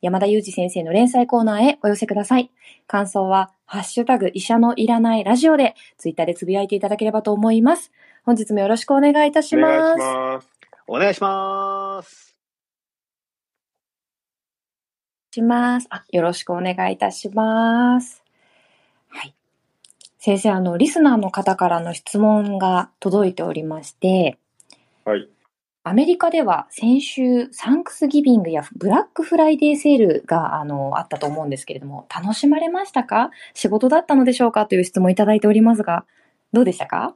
山田裕二先生の連載コーナーへお寄せください。感想は、ハッシュタグ医者のいらないラジオで、ツイッターでつぶやいていただければと思います。本日もよろしくお願いいたします。お願いします。します。あ、よろしくお願いいたします。はい。先生、あの、リスナーの方からの質問が届いておりまして、はい。アメリカでは先週、サンクスギビングやブラックフライデーセールがあのあったと思うんですけれども、楽しまれましたか？仕事だったのでしょうか？という質問いただいておりますが、どうでしたか？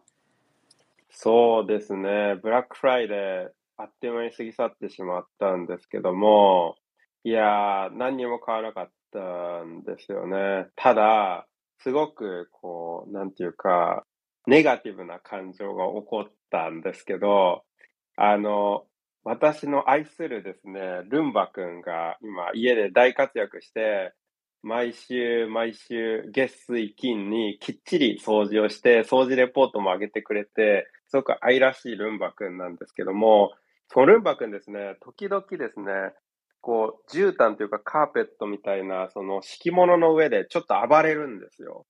そうですね。ブラックフライデー、あっという間に過ぎ去ってしまったんですけども、いやー、何にも買わらなかったんですよね。ただ、すごく、こう、なんていうか、ネガティブな感情が起こったんですけど、あの、私の愛するですね、ルンバ君が今家で大活躍して、毎週毎週月水金にきっちり掃除をして、掃除レポートも上げてくれて、すごく愛らしいルンバ君なんですけども、そのルンバ君ですね、時々ですね、こう、絨毯というかカーペットみたいな、その敷物の上でちょっと暴れるんですよ。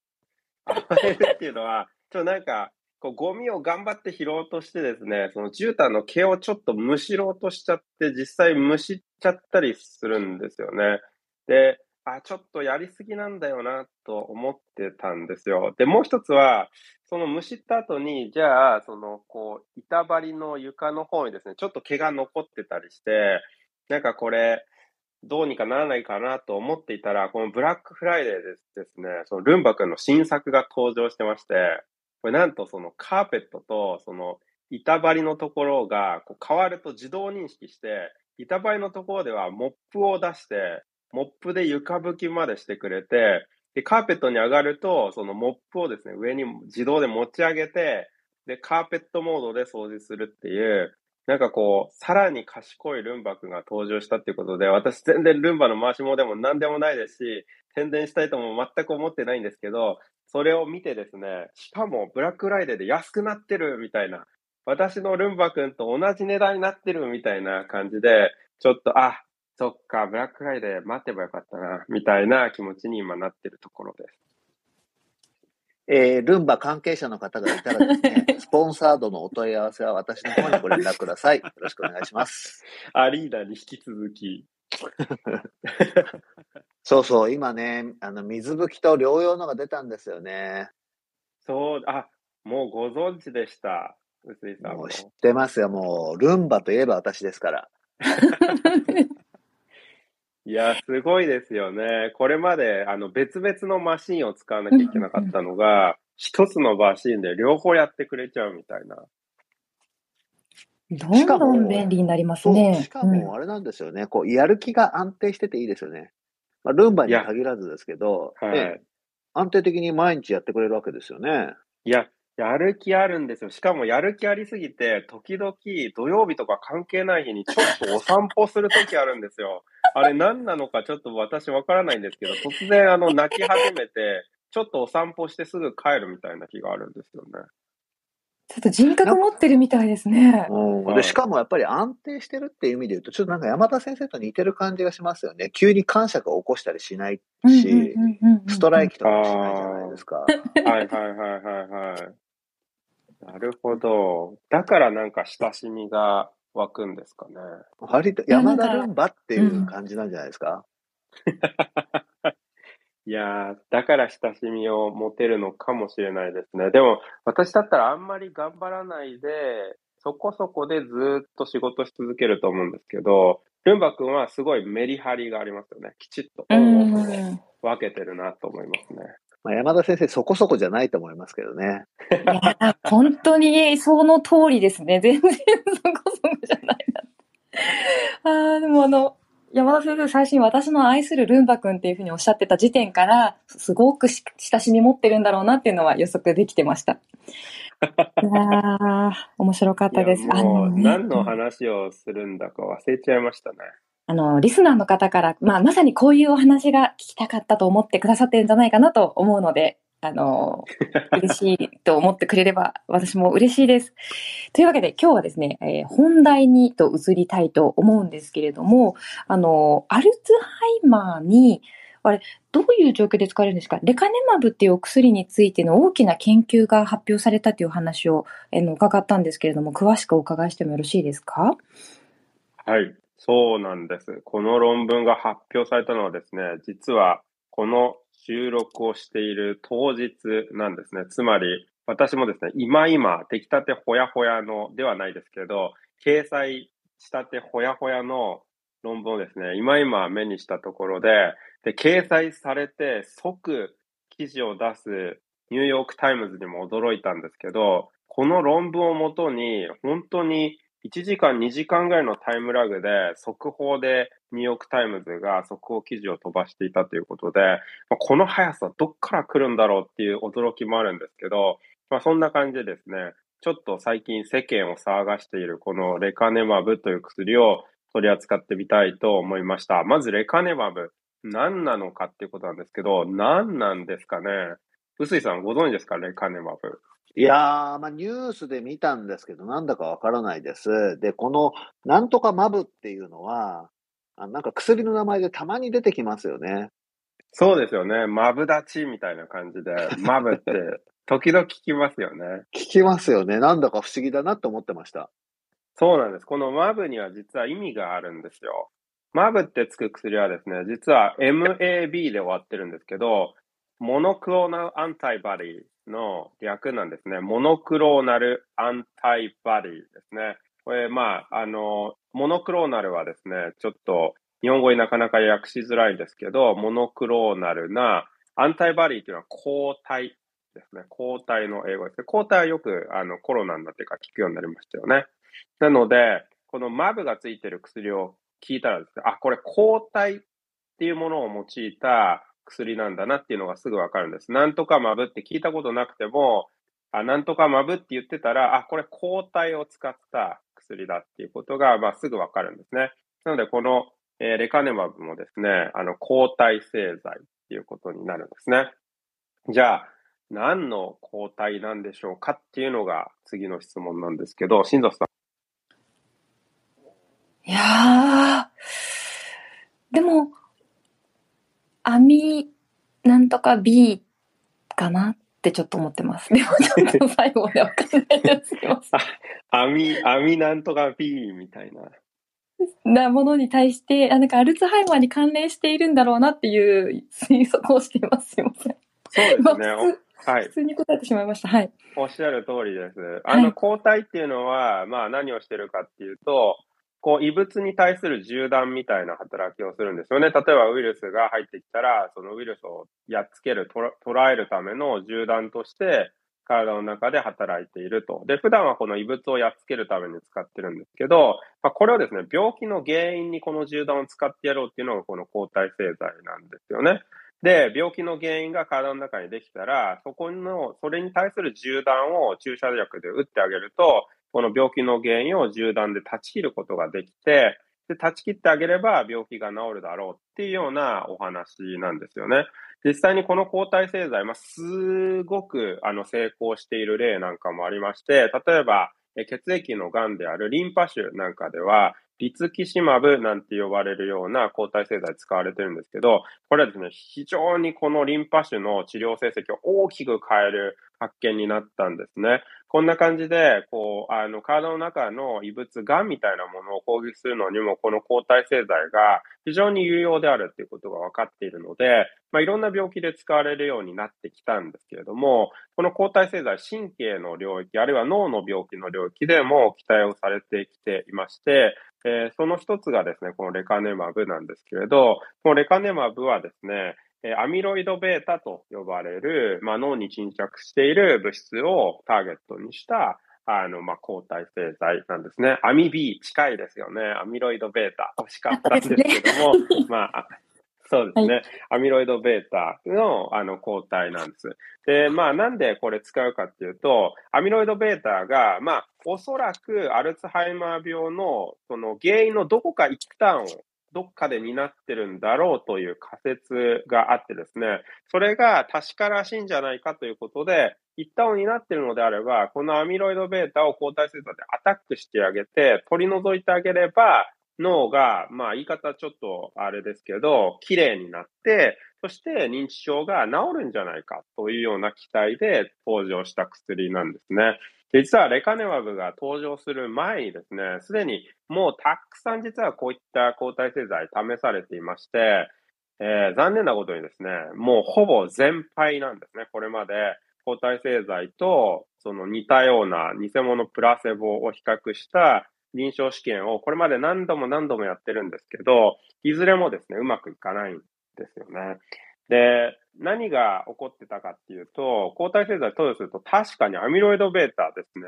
暴れるっていうのは、ちょっとなんか、こうゴミを頑張って拾おうとしてですね、その絨毯の毛をちょっとむしろうとしちゃって、実際むしっちゃったりするんですよね。で、あ、ちょっとやりすぎなんだよなと思ってたんですよ。で、もう一つは、そのむしった後に、じゃあ、その、こう、板張りの床の方にですね、ちょっと毛が残ってたりして、なんかこれ、どうにかならないかなと思っていたら、このブラックフライデーですですね、そのルンバ君の新作が登場してまして、これなんとそのカーペットとその板張りのところがこう変わると自動認識して、板張りのところではモップを出して、モップで床拭きまでしてくれて、で、カーペットに上がると、そのモップをですね、上に自動で持ち上げて、で、カーペットモードで掃除するっていう、なんかこう、さらに賢いルンバ君が登場したっていうことで、私全然ルンバの回し物でも何でもないですし、宣伝したいとも全く思ってないんですけど、それを見てですね、しかもブラックフライデーで安くなってるみたいな、私のルンバ君と同じ値段になってるみたいな感じで、ちょっと、あ、そっか、ブラックフライデー待てばよかったな、みたいな気持ちに今なってるところです。えー、ルンバ関係者の方がいたらですね、スポンサードのお問い合わせは私の方にご連絡ください。よろしくお願いします。アリーダに引き続き。そうそう、今ね、あの、水拭きと療養のが出たんですよね。そう、あ、もうご存知でした。臼井さんも。もう知ってますよ。もう、ルンバといえば私ですから。いや、すごいですよね。これまで、あの、別々のマシンを使わなきゃいけなかったのが、一つのマシンで両方やってくれちゃうみたいな。どんどん便利になりますね。しかも、あれなんですよね、うん、こう、やる気が安定してていいですよね。まあ、ルンバに限らずですけど、はい、安定的に毎日やってくれるわけですよね。いや、やる気あるんですよ。しかもやる気ありすぎて、時々土曜日とか関係ない日にちょっとお散歩するときあるんですよ。あれ何なのかちょっと私わからないんですけど、突然あの泣き始めて、ちょっとお散歩してすぐ帰るみたいな日があるんですよね。ちょっと人格持ってるみたいですね。で、しかもやっぱり安定してるっていう意味で言うと、ちょっとなんか山田先生と似てる感じがしますよね。急に感触を起こしたりしないし、ストライキとかもしないじゃないですか。はいはいはいはいはい。なるほど。だからなんか親しみが湧くんですかね。割と山田ルンバっていう感じなんじゃないですか。いやー、だから親しみを持てるのかもしれないですね。でも、私だったらあんまり頑張らないで、そこそこでずっと仕事し続けると思うんですけど、ルンバ君はすごいメリハリがありますよね。きちっと分けてるなと思いますね。まあ、山田先生、そこそこじゃないと思いますけどね。いや、本当にその通りですね。全然そこそこじゃないな。ああ、でもあの、山田先生最初に私の愛するルンバ君っていうふうにおっしゃってた時点から、すごく親しみ持ってるんだろうなっていうのは予測できてました。いや面白かったです。あの、ね、何の話をするんだか忘れちゃいましたね。あの、リスナーの方から、まあ、まさにこういうお話が聞きたかったと思ってくださってるんじゃないかなと思うので、あの、嬉しいと思ってくれれば私も嬉しいです。というわけで今日はですね、えー、本題にと移りたいと思うんですけれども、あの、アルツハイマーに、あれ、どういう状況で使われるんですか？レカネマブっていうお薬についての大きな研究が発表されたという話を、えー、伺ったんですけれども、詳しくお伺いしてもよろしいですか？はい、そうなんです。この論文が発表されたのはですね、実はこの収録をしている当日なんですね。つまり、私もですね、今今、出来たてほやほやのではないですけど、掲載したてほやほやの論文をですね、今今目にしたところで、で、掲載されて即記事を出すニューヨークタイムズにも驚いたんですけど、この論文をもとに、本当に1時間、2時間ぐらいのタイムラグで、速報でニューヨークタイムズが速報記事を飛ばしていたということで、まあ、この速さどっから来るんだろうっていう驚きもあるんですけど、まあ、そんな感じでですね、ちょっと最近世間を騒がしているこのレカネマブという薬を取り扱ってみたいと思いました。まずレカネマブ、何なのかっていうことなんですけど、何なんですかね？臼井さんご存知ですか？レカネマブ。いやー、まあ、ニュースで見たんですけど、なんだかわからないです。で、この、なんとかマブっていうのは、あなんか薬の名前でたまに出てきますよね。そうですよね。マブダチみたいな感じで、マブって時々聞きますよね。聞きますよね。なんだか不思議だなって思ってました。そうなんです。このマブには実は意味があるんですよ。マブってつく薬はですね、実は MAB で終わってるんですけど、モノクローナルアンタイバディの略なんですね。モノクローナルアンタイバディですね。これ、まあ、あの、モノクローナルはですね、ちょっと日本語になかなか訳しづらいんですけど、モノクローナルなアンタイバディというのは抗体ですね。抗体の英語ですね。抗体はよくあのコロナになってから聞くようになりましたよね。なので、このマブがついてる薬を聞いたらですね、あ、これ抗体っていうものを用いた薬なんだなっていうのがすぐわかるんです。なんとかマブって聞いたことなくても、あなんとかマブって言ってたら、あ、これ抗体を使った薬だっていうことが、まあ、すぐわかるんですね。なので、この、えー、レカネマブもですね、あの、抗体製剤っていうことになるんですね。じゃあ、何の抗体なんでしょうかっていうのが次の質問なんですけど、新藤さん。いやー、でも、アミなんとか B かなってちょっと思ってます。でもちょっと 最後までわかんないです。すいません。アミ、アミなんとか B みたいな。なものに対して、あなんかアルツハイマーに関連しているんだろうなっていう推測をしています。すいません。そうですね。はい。普通に答えてしまいました。はい。おっしゃる通りです。あの抗体っていうのは、はい、まあ何をしてるかっていうと、こう、異物に対する銃弾みたいな働きをするんですよね。例えばウイルスが入ってきたら、そのウイルスをやっつける、捉えるための銃弾として、体の中で働いていると。で、普段はこの異物をやっつけるために使ってるんですけど、まあ、これをですね、病気の原因にこの銃弾を使ってやろうっていうのがこの抗体製剤なんですよね。で、病気の原因が体の中にできたら、そこの、それに対する銃弾を注射薬で打ってあげると、この病気の原因を銃弾で断ち切ることができて、で、断ち切ってあげれば病気が治るだろうっていうようなお話なんですよね。実際にこの抗体製剤、まあ、すごくあの成功している例なんかもありまして、例えば、血液の癌であるリンパ腫なんかでは、リツキシマブなんて呼ばれるような抗体製剤使われてるんですけど、これはですね、非常にこのリンパ腫の治療成績を大きく変える発見になったんですね。こんな感じで、こう、あの、体の中の異物、癌みたいなものを攻撃するのにも、この抗体製剤が非常に有用であるっていうことが分かっているので、まあ、いろんな病気で使われるようになってきたんですけれども、この抗体製剤、神経の領域、あるいは脳の病気の領域でも期待をされてきていまして、えー、その一つがですね、このレカネマブなんですけれど、このレカネマブはですね、アミロイド β と呼ばれる、まあ、脳に沈着している物質をターゲットにした あの、まあ、抗体製剤なんですね。アミ B 近いですよね。アミロイド β 欲しかったんですけども、ね、まあ、そうですね、はい。アミロイド β のあの抗体なんです。で、まあなんでこれ使うかっていうと、アミロイド β が、まあおそらくアルツハイマー病のその原因のどこか一端を どっかで担ってるんだろうという仮説があってですね、それが確からしいんじゃないかということで、一端を担ってるのであれば、このアミロイド β を抗体製剤でアタックしてあげて、取り除いてあげれば、脳が、まあ言い方ちょっとあれですけど、綺麗になって、そして認知症が治るんじゃないかというような期待で登場した薬なんですね。実はレカネマブが登場する前にですね、すでにもうたくさん実はこういった抗体製剤試されていまして、えー、残念なことにですね、もうほぼ全敗なんですね。これまで抗体製剤とその似たような偽物プラセボを比較した臨床試験をこれまで何度も何度もやってるんですけど、いずれもですね、うまくいかないんですよね。で、何が起こってたかっていうと、抗体製剤投与すると確かにアミロイド β ですね、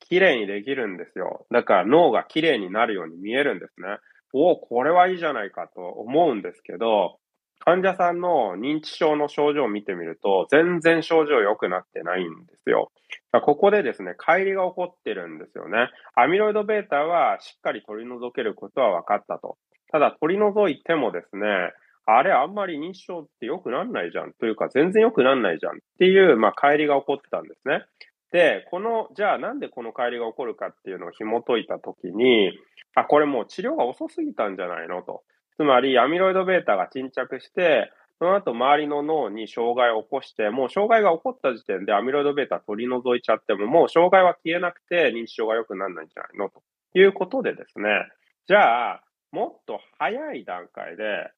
綺麗にできるんですよ。だから脳が綺麗になるように見えるんですね。おお、これはいいじゃないかと思うんですけど、患者さんの認知症の症状を見てみると、全然症状良くなってないんですよ。ここでですね、乖離が起こってるんですよね。アミロイド β はしっかり取り除けることは分かったと。ただ取り除いてもですね、あれあんまり認知症って良くなんないじゃん。というか全然良くなんないじゃんっていう、まあ、乖離が起こってたんですね。で、この、じゃあなんでこの乖離が起こるかっていうのを紐解いたときに、あ、これもう治療が遅すぎたんじゃないのと。つまり、アミロイド β が沈着して、その後周りの脳に障害を起こして、もう障害が起こった時点でアミロイド β 取り除いちゃっても、もう障害は消えなくて認知症が良くならないんじゃないのということでですね、じゃあ、もっと早い段階で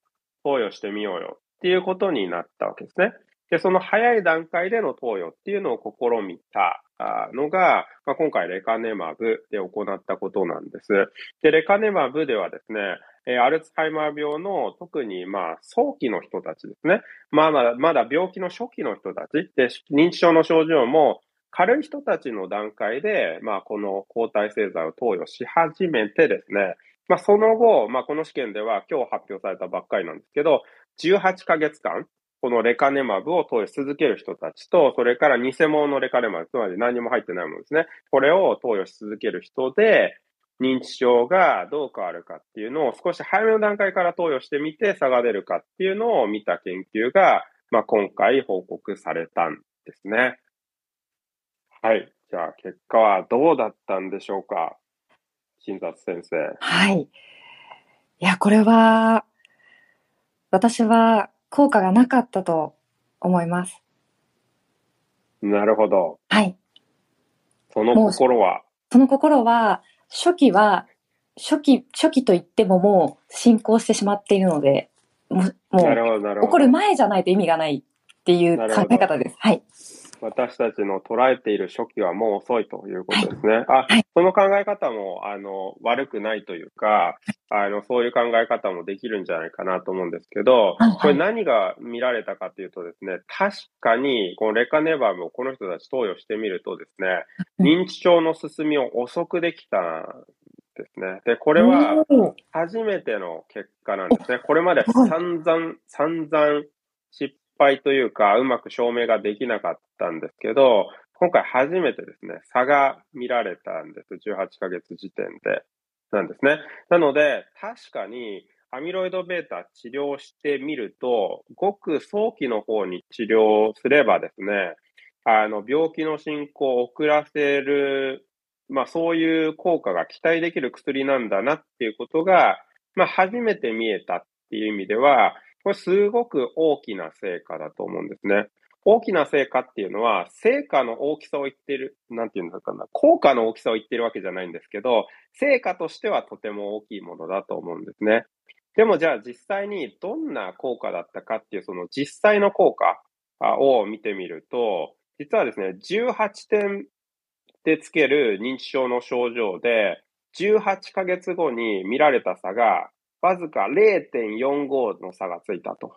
投与してみようよっていうことになったわけですね。で、その早い段階での投与っていうのを試みたのが、まあ、今回レカネマブで行ったことなんです。で、レカネマブではですね、えアルツハイマー病の特にまあ早期の人たちですね。まあまだ、まだ病気の初期の人たちで、認知症の症状も軽い人たちの段階で、まあこの抗体製剤を投与し始めてですね、まあその後、まあこの試験では今日発表されたばっかりなんですけど、18ヶ月間、このレカネマブを投与し続ける人たちと、それから偽物のレカネマブ、つまり何も入ってないものですね。これを投与し続ける人で、認知症がどう変わるかっていうのを少し早めの段階から投与してみて差が出るかっていうのを見た研究が、まあ、今回報告されたんですね。はい。じゃあ結果はどうだったんでしょうか？診察先生。はい。いや、これは、私は効果がなかったと思います。なるほど。はい。その心は？その心は、初期は、初期、初期と言ってももう進行してしまっているので、もう、もう起こる前じゃないと意味がないっていう考え方です。はい。私たちの捉えている初期はもう遅いということですね。はい、あ、はい、その考え方も、あの、悪くないというか、あの、そういう考え方もできるんじゃないかなと思うんですけど、はい、これ何が見られたかというとですね、確かに、このレカネバームをこの人たち投与してみるとですね、認知症の進みを遅くできたんですね。で、これは初めての結果なんですね。これまで散々、散々失敗というか、うまく証明ができなかったんですけど、今回初めてですね、差が見られたんです。18ヶ月時点で。なんですね。なので、確かに、アミロイド β 治療してみると、ごく早期の方に治療すればですね、あの、病気の進行を遅らせる、まあそういう効果が期待できる薬なんだなっていうことが、まあ初めて見えたっていう意味では、これすごく大きな成果だと思うんですね。大きな成果っていうのは、成果の大きさを言ってる、なんていうのかな、効果の大きさを言ってるわけじゃないんですけど、成果としてはとても大きいものだと思うんですね。でもじゃあ実際にどんな効果だったかっていう、その実際の効果を見てみると、実はですね、18点でつける認知症の症状で、18ヶ月後に見られた差がわずか0.45の差がついたと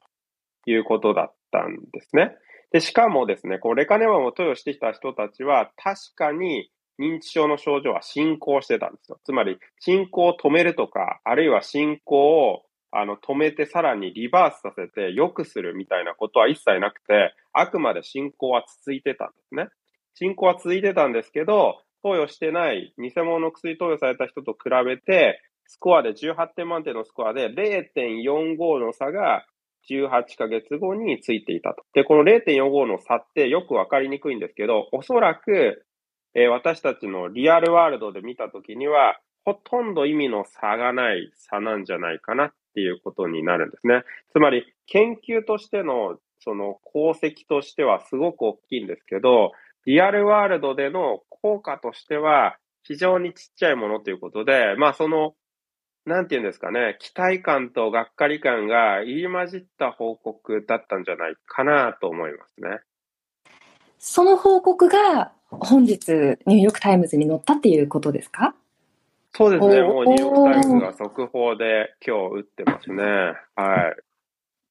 いうことだったんですね。で、しかもですね、こう、レカネマンを投与してきた人たちは、確かに認知症の症状は進行してたんですよ。つまり、進行を止めるとか、あるいは進行をあの止めてさらにリバースさせて良くするみたいなことは一切なくて、あくまで進行は続いてたんですね。進行は続いてたんですけど、投与してない偽物の薬投与された人と比べて、スコアで18点満点のスコアで0.45の差が18ヶ月後についていたと。で、この0.45の差ってよくわかりにくいんですけど、おそらく、えー、私たちのリアルワールドで見たときには、ほとんど意味の差がない差なんじゃないかなっていうことになるんですね。つまり、研究としてのその功績としてはすごく大きいんですけど、real world での効果としては非常にちっちゃいものということで、まあそのなんていうんですかね、期待感とがっかり感が入り混じった報告だったんじゃないかなと思いますね。その報告が本日ニューヨークタイムズに載ったっていうことですか？そうですね。もうニューヨークタイムズが速報で今日打ってますね。は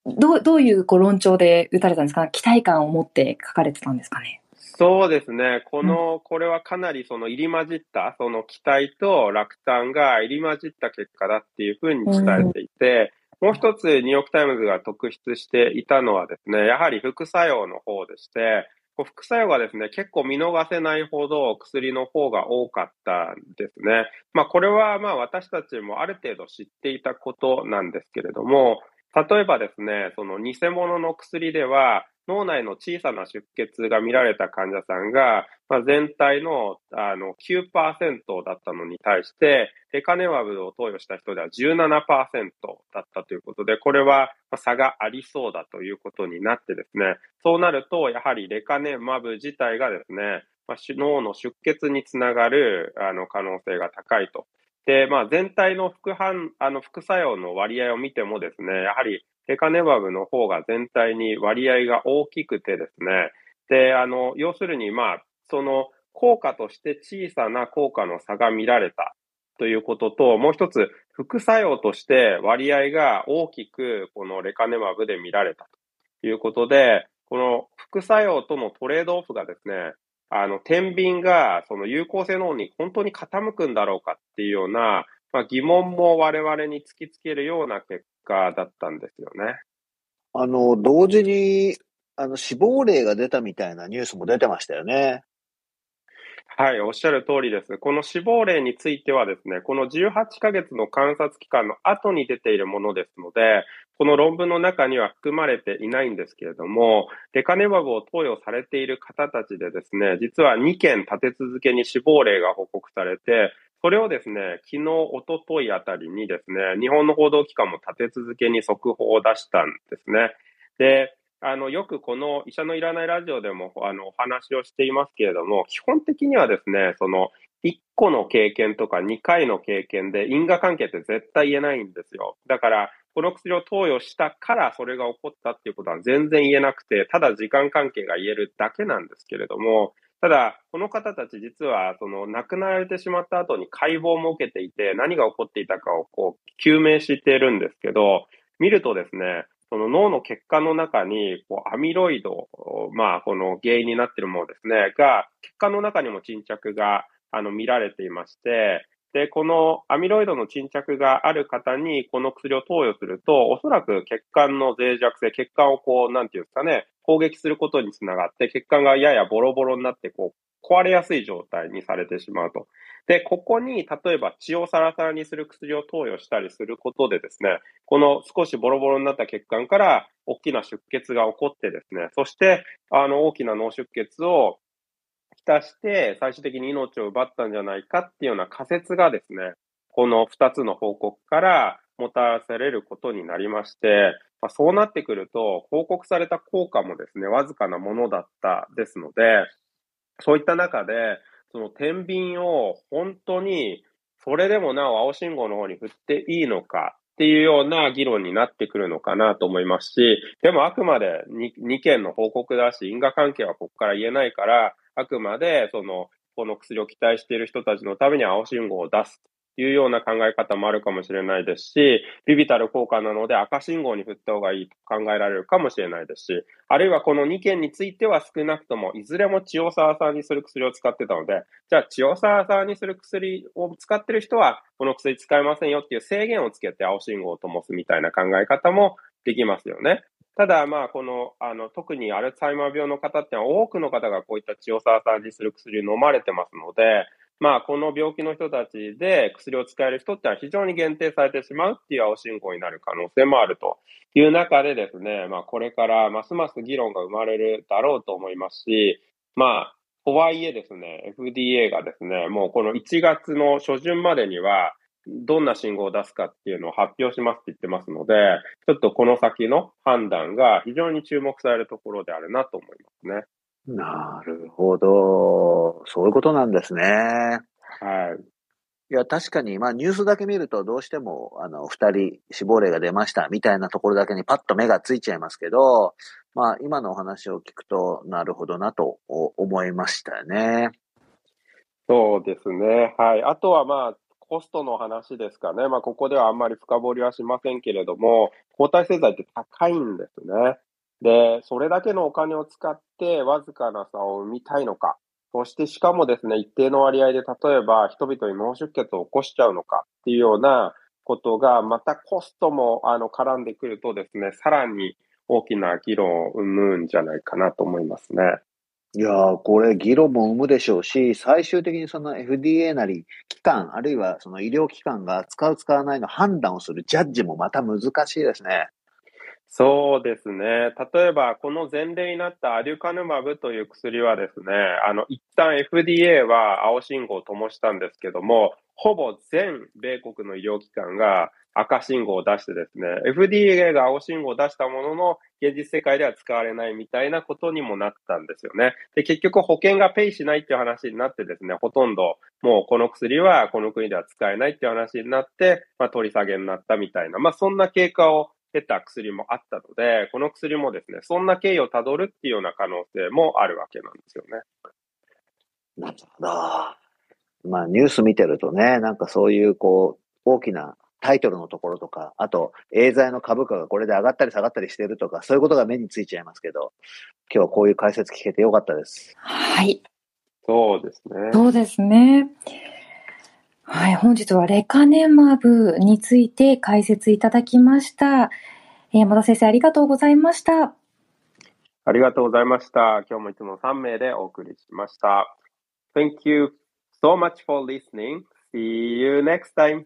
い。どう、どういうご論調で打たれたんですか？期待感を持って書かれてたんですかね？そうですね。この、これはかなりその入り混じった、その期待と落胆が入り混じった結果だっていうふうに伝えていて、もう一つニューヨークタイムズが特筆していたのはですね、やはり副作用の方でして、副作用がですね、結構見逃せないほど薬の方が多かったんですね。まあこれはまあ私たちもある程度知っていたことなんですけれども、例えばですね、その偽物の薬では、脳内の小さな出血が見られた患者さんが、まあ、全体のあの9%だったのに対して、レカネマブを投与した人では17%だったということで、これは差がありそうだということになってですね、そうなると、やはりレカネマブ自体がですね、ま、脳の出血につながるあの可能性が高いと。で、まあ、全体の副反、あの副作用の割合を見てもですね、やはりレカネバブの方が全体に割合が大きくてですね、で、あの、要するに、まあ、その効果として小さな効果の差が見られた。ということと、もう一つ、副作用として割合が大きくこのレカネマブで見られたということで、この副作用とのトレードオフがですね、あの、天秤がその有効性の方に本当に傾くんだろうかっていうような、まあ、疑問も我々に突きつけるような結果だったんですよね。あの、同時に、あの、死亡例が出たみたいなニュースも出てましたよね。はい、おっしゃる通りです。この死亡例についてはですね、この18ヶ月の観察期間の後に出ているものですので、この論文の中には含まれていないんですけれども、レカネマブを投与されている方たちでですね、実は2件立て続けに死亡例が報告されて、それをですね、昨日、おとといあたりにですね、日本の報道機関も立て続けに速報を出したんですね。で、あの、よくこの医者のいらないラジオでも、あの、お話をしていますけれども、基本的にはですね、その、1個の経験とか2回の経験で因果関係って絶対言えないんですよ。だから、この薬を投与したからそれが起こったっていうことは全然言えなくて、ただ時間関係が言えるだけなんですけれども、ただ、この方たち実は、その亡くなられてしまった後に解剖も受けていて、何が起こっていたかをこう、究明しているんですけど、見るとですね、その脳の血管の中に、こう、アミロイド、まあ、この原因になっているものですね、が、血管の中にも沈着が、あの、見られていまして、で、このアミロイドの沈着がある方にこの薬を投与すると、おそらく血管の脆弱性、血管をこう、なんていうんですかね、攻撃することにつながって、血管がややボロボロになって、こう、壊れやすい状態にされてしまうと。で、ここに、例えば血をサラサラにする薬を投与したりすることでですね、この少しボロボロになった血管から大きな出血が起こってですね、そして、あの、大きな脳出血をきたして、最終的に命を奪ったんじゃないかっていうような仮説がですね、この2つの報告からもたらされることになりまして、まあ、そうなってくると、報告された効果もですね、わずかなものだったですので、そういった中で、その天秤を本当に、それでもなお青信号の方に振っていいのかっていうような議論になってくるのかなと思いますし、でもあくまで 2, 2件の報告だし、因果関係はここから言えないから、あくまで、その、この薬を期待している人たちのために青信号を出すというような考え方もあるかもしれないですし、ビビタル効果なので赤信号に振った方がいいと考えられるかもしれないですし、あるいはこの2件については少なくとも、いずれも血をサーサーにする薬を使ってたので、じゃあ血をサーサーにする薬を使ってる人は、この薬使えませんよっていう制限をつけて青信号を灯すみたいな考え方もできますよね。ただ、まあ、この、あの、特にアルツハイマー病の方ってのは多くの方がこういった血をサーサーにする薬を飲まれてますので、まあ、この病気の人たちで薬を使える人ってのは非常に限定されてしまうっていう青信号になる可能性もあるという中でですね、まあ、これからますます議論が生まれるだろうと思いますし、まあ、とはいえですね、FDA がですね、もうこの1月の初旬までには、どんな信号を出すかっていうのを発表しますって言ってますので、ちょっとこの先の判断が非常に注目されるところであるなと思いますね。なるほど。そういうことなんですね。はい。いや、確かに、まあ、ニュースだけ見ると、どうしても、あの、二人死亡例が出ました、みたいなところだけにパッと目がついちゃいますけど、まあ、今のお話を聞くと、なるほどなと思いましたよね。そうですね。はい。あとは、まあ、コストの話ですかね。まあ、ここではあんまり深掘りはしませんけれども、抗体製剤って高いんですね。で、それだけのお金を使ってわずかな差を生みたいのか。そしてしかもですね、一定の割合で例えば人々に脳出血を起こしちゃうのかっていうようなことが、またコストもあの絡んでくるとですね、さらに大きな議論を生むんじゃないかなと思いますね。いやー、これ議論も生むでしょうし、最終的にその FDA なり機関、あるいはその医療機関が使う使わないの判断をするジャッジもまた難しいですね。そうですね。例えば、この前例になったアデュカヌマブという薬はですね、あの、一旦 FDA は青信号を灯したんですけども、ほぼ全米国の医療機関が赤信号を出してですね、FDA が青信号を出したものの、現実世界では使われないみたいなことにもなったんですよね。で、結局保険がペイしないっていう話になってですね、ほとんどもうこの薬はこの国では使えないっていう話になって、まあ取り下げになったみたいな、まあそんな経過を出た薬もあったので、この薬もですね、そんな経緯をたどるっていうような可能性もあるわけなんですよね。なるほど。まあ、ニュース見てるとね、なんかそういう、こう、大きなタイトルのところとか、あと、エーザイの株価がこれで上がったり下がったりしてるとか、そういうことが目についちゃいますけど、今日はこういう解説聞けてよかったです。はい。そうですね。そうですね。はい、本日はレカネマブについて解説いただきました。山田先生、ありがとうございました。ありがとうございました。今日もいつも3名でお送りしました。Thank you so much for listening. See you next time.